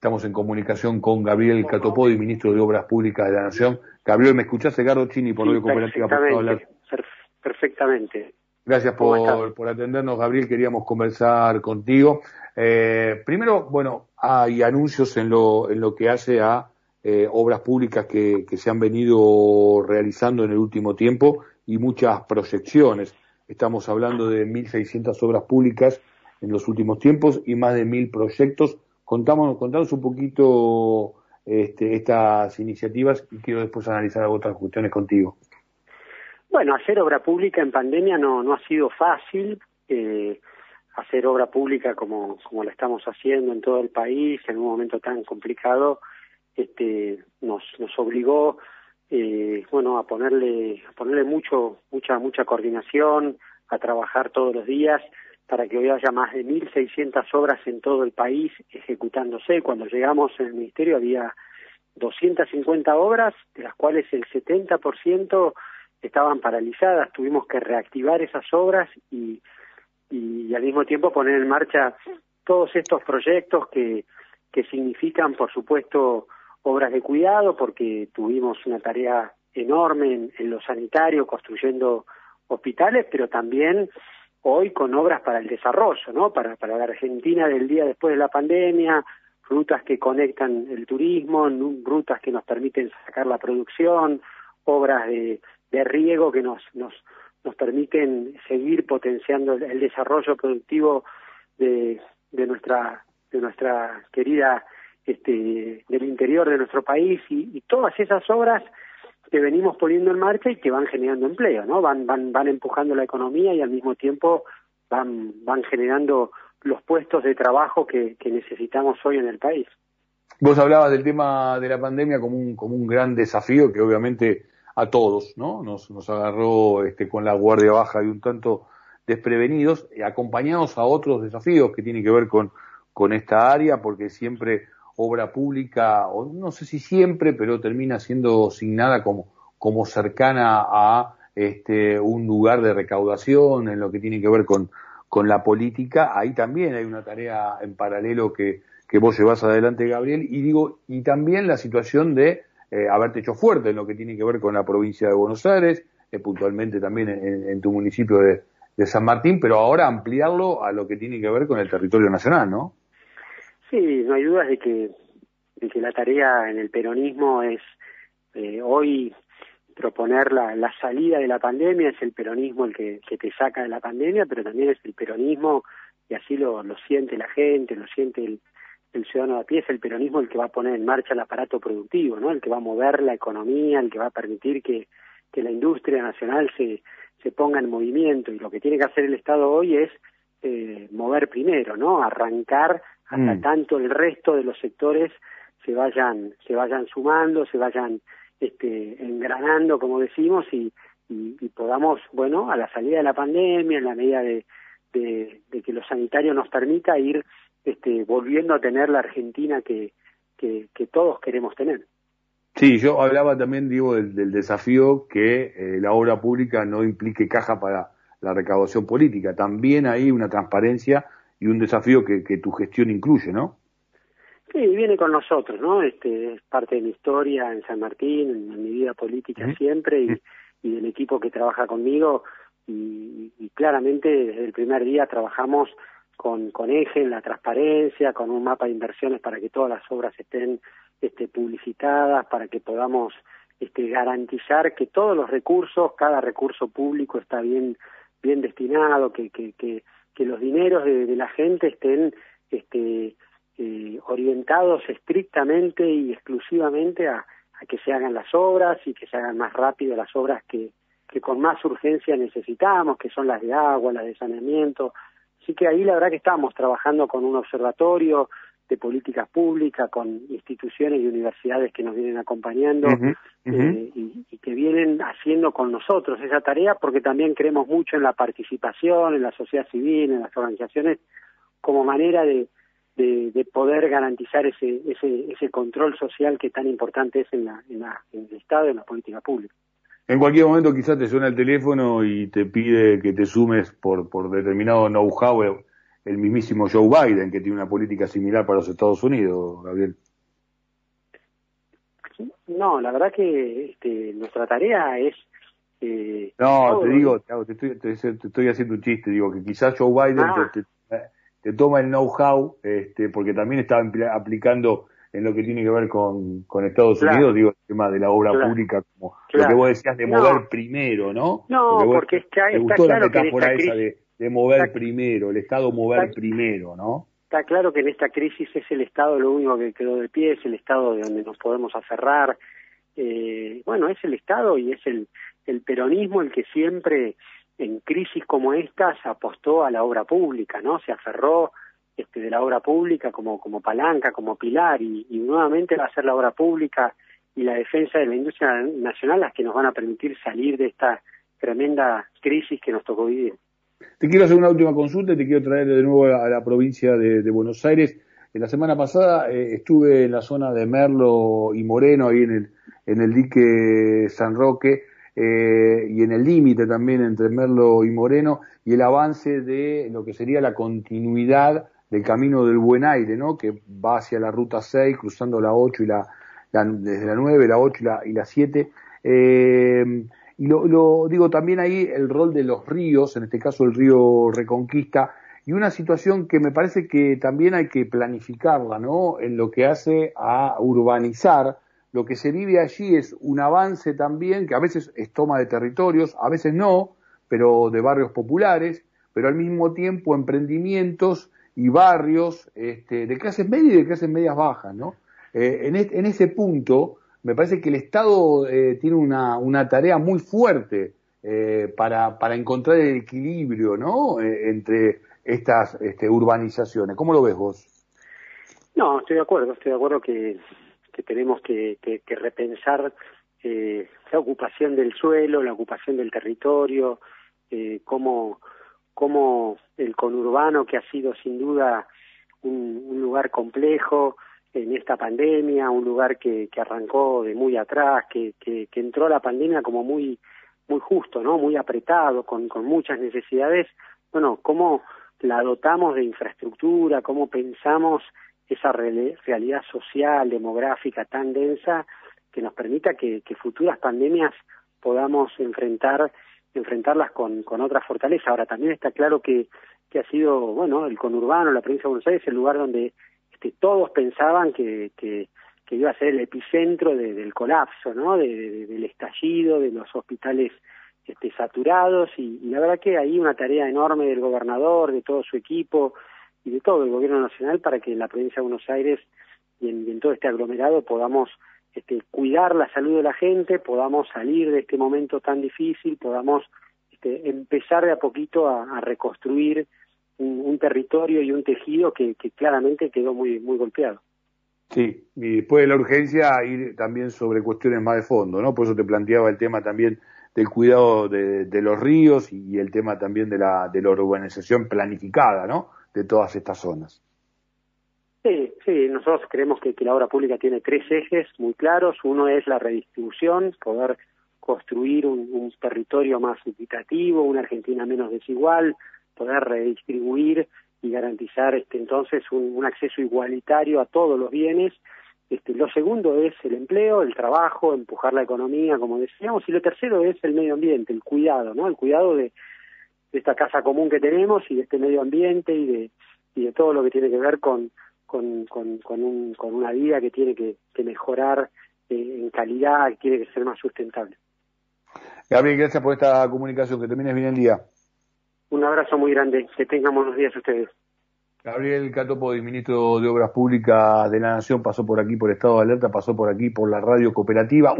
Estamos en comunicación con Gabriel Catopodi, ministro de Obras Públicas de la Nación. Gabriel, ¿me escuchás? Edgardo Chini, por sí, cooperativa. Perfectamente, perfectamente. Gracias por, por, atendernos, Gabriel. Queríamos conversar contigo. Eh, primero, bueno, hay anuncios en lo, en lo que hace a eh, obras públicas que, que se han venido realizando en el último tiempo y muchas proyecciones. Estamos hablando de 1.600 obras públicas en los últimos tiempos y más de 1.000 proyectos. Contamos, contanos un poquito este, estas iniciativas y quiero después analizar otras cuestiones contigo. Bueno, hacer obra pública en pandemia no, no ha sido fácil. Eh, hacer obra pública como, como la estamos haciendo en todo el país en un momento tan complicado este, nos, nos obligó eh, bueno a ponerle a ponerle mucho mucha mucha coordinación a trabajar todos los días para que hoy haya más de 1.600 obras en todo el país ejecutándose. Cuando llegamos en el Ministerio había 250 obras, de las cuales el 70% estaban paralizadas. Tuvimos que reactivar esas obras y, y, al mismo tiempo poner en marcha todos estos proyectos que, que significan, por supuesto, obras de cuidado, porque tuvimos una tarea enorme en, en lo sanitario, construyendo hospitales, pero también hoy con obras para el desarrollo, ¿no? Para, para la Argentina del día después de la pandemia, rutas que conectan el turismo, rutas que nos permiten sacar la producción, obras de, de riego que nos, nos, nos permiten seguir potenciando el, desarrollo productivo de, de nuestra de nuestra querida este del interior de nuestro país y, y todas esas obras que venimos poniendo en marcha y que van generando empleo, ¿no? Van van van empujando la economía y al mismo tiempo van van generando los puestos de trabajo que, que necesitamos hoy en el país. Vos hablabas del tema de la pandemia como un como un gran desafío que obviamente a todos, ¿no? Nos, nos agarró este, con la guardia baja y un tanto desprevenidos, acompañados a otros desafíos que tienen que ver con, con esta área, porque siempre obra pública, o no sé si siempre, pero termina siendo asignada como, como cercana a este, un lugar de recaudación en lo que tiene que ver con, con la política. Ahí también hay una tarea en paralelo que, que vos llevas adelante, Gabriel, y digo, y también la situación de eh, haberte hecho fuerte en lo que tiene que ver con la provincia de Buenos Aires, eh, puntualmente también en, tu municipio de, de San Martín, pero ahora ampliarlo a lo que tiene que ver con el territorio nacional, ¿no? Sí, no hay dudas de que, de que la tarea en el peronismo es eh, hoy proponer la, salida de la pandemia, es el peronismo el que, que te saca de la pandemia, pero también es el peronismo, y así lo, lo siente la gente, lo siente el, el ciudadano de a pie, es el peronismo el que va a poner en marcha el aparato productivo, ¿no? El que va a mover la economía, el que va a permitir que, que la industria nacional se, se ponga en movimiento. Y lo que tiene que hacer el Estado hoy es eh, mover primero, ¿no? Arrancar hasta mm. tanto el resto de los sectores se vayan se vayan sumando, se vayan este, engranando, como decimos, y, y, podamos, bueno, a la salida de la pandemia, en la medida de, de, de, que lo sanitario nos permita ir este, volviendo a tener la Argentina que, que, que todos queremos tener. Sí, yo hablaba también, digo, del, del desafío que eh, la obra pública no implique caja para la recaudación política. También hay una transparencia y un desafío que, que tu gestión incluye, ¿no? Sí, viene con nosotros, ¿no? Este, es parte de mi historia en San Martín, en, mi vida política siempre y, y, del equipo que trabaja conmigo. Y, y, claramente desde el primer día trabajamos con, con eje en la transparencia, con un mapa de inversiones para que todas las obras estén este, publicitadas, para que podamos este, garantizar que todos los recursos, cada recurso público está bien, bien destinado, que, que, que, que los dineros de, de la gente estén este, eh, orientados estrictamente y exclusivamente a, que se hagan las obras y que se hagan más rápido las obras que, que con más urgencia necesitamos, que son las de agua, las de saneamiento. Así que ahí la verdad que estamos trabajando con un observatorio de políticas públicas, con instituciones y universidades que nos vienen acompañando eh, y, y, que vienen haciendo con nosotros esa tarea porque también creemos mucho en la participación, en la sociedad civil, en las organizaciones, como manera de, de, poder garantizar ese, ese, ese control social que tan importante es en, la, en, la, en el Estado y en la política pública. En cualquier momento quizás te suena el teléfono y te pide que te sumes por, por determinado know-how el mismísimo Joe Biden, que tiene una política similar para los Estados Unidos, Gabriel. No, la verdad que este, nuestra tarea es... Eh, no, te digo, te, estoy, te, estoy, haciendo un chiste, digo que quizás Joe Biden ah. te, toma el know-how, este, porque también está aplicando en lo que tiene que ver con, con Estados Unidos, digo, el tema de la obra pública, como lo que vos decías de mover primero, ¿no? No, porque está, está claro que esta esa de, de, mover primero, el Estado mover primero, ¿no? Está claro que en esta crisis es el Estado lo único que quedó de pie, es el Estado de donde nos podemos aferrar. Eh, bueno, es el Estado y es el, el peronismo el que siempre en crisis como estas apostó a la obra pública, ¿no? Se aferró este, de la obra pública como, como palanca, como pilar, y, nuevamente va a ser la obra pública y la defensa de la industria nacional las que nos van a permitir salir de esta tremenda crisis que nos tocó vivir. Te quiero hacer una última consulta y te quiero traer de nuevo a la provincia de, Buenos Aires. La semana pasada eh, estuve en la zona de Merlo y Moreno, ahí en el, en el dique San Roque, eh, y en el límite también entre Merlo y Moreno, y el avance de lo que sería la continuidad del camino del buen aire, ¿no? Que va hacia la ruta 6, cruzando la 8 y la, desde la 9, la 8 y la, y la 7. Eh, y lo, lo, digo también ahí el rol de los ríos, en este caso el río Reconquista, y una situación que me parece que también hay que planificarla, ¿no? En lo que hace a urbanizar. Lo que se vive allí es un avance también, que a veces es toma de territorios, a veces no, pero de barrios populares, pero al mismo tiempo emprendimientos y barrios este, de clases medias y de clases medias bajas, ¿no? Eh, en, en, ese punto, me parece que el Estado eh, tiene una, una, tarea muy fuerte eh, para, para, encontrar el equilibrio, ¿no? entre estas este, urbanizaciones. ¿Cómo lo ves vos? No, estoy de acuerdo, estoy de acuerdo que, que tenemos que, que, repensar la ocupación del suelo, la ocupación del territorio, cómo como el conurbano, que ha sido sin duda un, lugar complejo en esta pandemia, un lugar que, que arrancó de muy atrás, que, que, que, entró la pandemia como muy muy justo, ¿no? Muy apretado, con, con muchas necesidades. Bueno, cómo la dotamos de infraestructura, cómo pensamos esa realidad social, demográfica tan densa que nos permita que, que futuras pandemias podamos enfrentar enfrentarlas con, con otra fortaleza. Ahora, también está claro que, que ha sido, bueno, el conurbano, la provincia de Buenos Aires, el lugar donde este, todos pensaban que, iba a ser el epicentro del colapso, ¿no? De, del estallido, de los hospitales este, saturados, y, la verdad que hay una tarea enorme del gobernador, de todo su equipo y de todo el gobierno nacional para que en la provincia de Buenos Aires y en todo este aglomerado podamos este, cuidar la salud de la gente, podamos salir de este momento tan difícil, podamos este, empezar de a poquito a, reconstruir un, territorio y un tejido que, claramente quedó muy, muy golpeado. Sí, y después de la urgencia ir también sobre cuestiones más de fondo, ¿no? Por eso te planteaba el tema también del cuidado de, los ríos y, el tema también de la, de la urbanización planificada, ¿no? De todas estas zonas. Sí, sí, nosotros creemos que, la obra pública tiene tres ejes muy claros. Uno es la redistribución, poder construir un, territorio más equitativo, una Argentina menos desigual, poder redistribuir y garantizar este, entonces un, acceso igualitario a todos los bienes. Este, lo segundo es el empleo, el trabajo, empujar la economía, como decíamos, y lo tercero es el medio ambiente, el cuidado, ¿no? El cuidado de, esta casa común que tenemos y de este medio ambiente y de, y de todo lo que tiene que ver con con, con, con, un, con una vida que tiene que, mejorar eh, en calidad, que tiene que ser más sustentable. Gabriel, gracias por esta comunicación. Que termines bien el día. Un abrazo muy grande. Que tengan buenos días ustedes. Gabriel Catopodi, ministro de Obras Públicas de la Nación, pasó por aquí por estado de alerta, pasó por aquí por la radio cooperativa.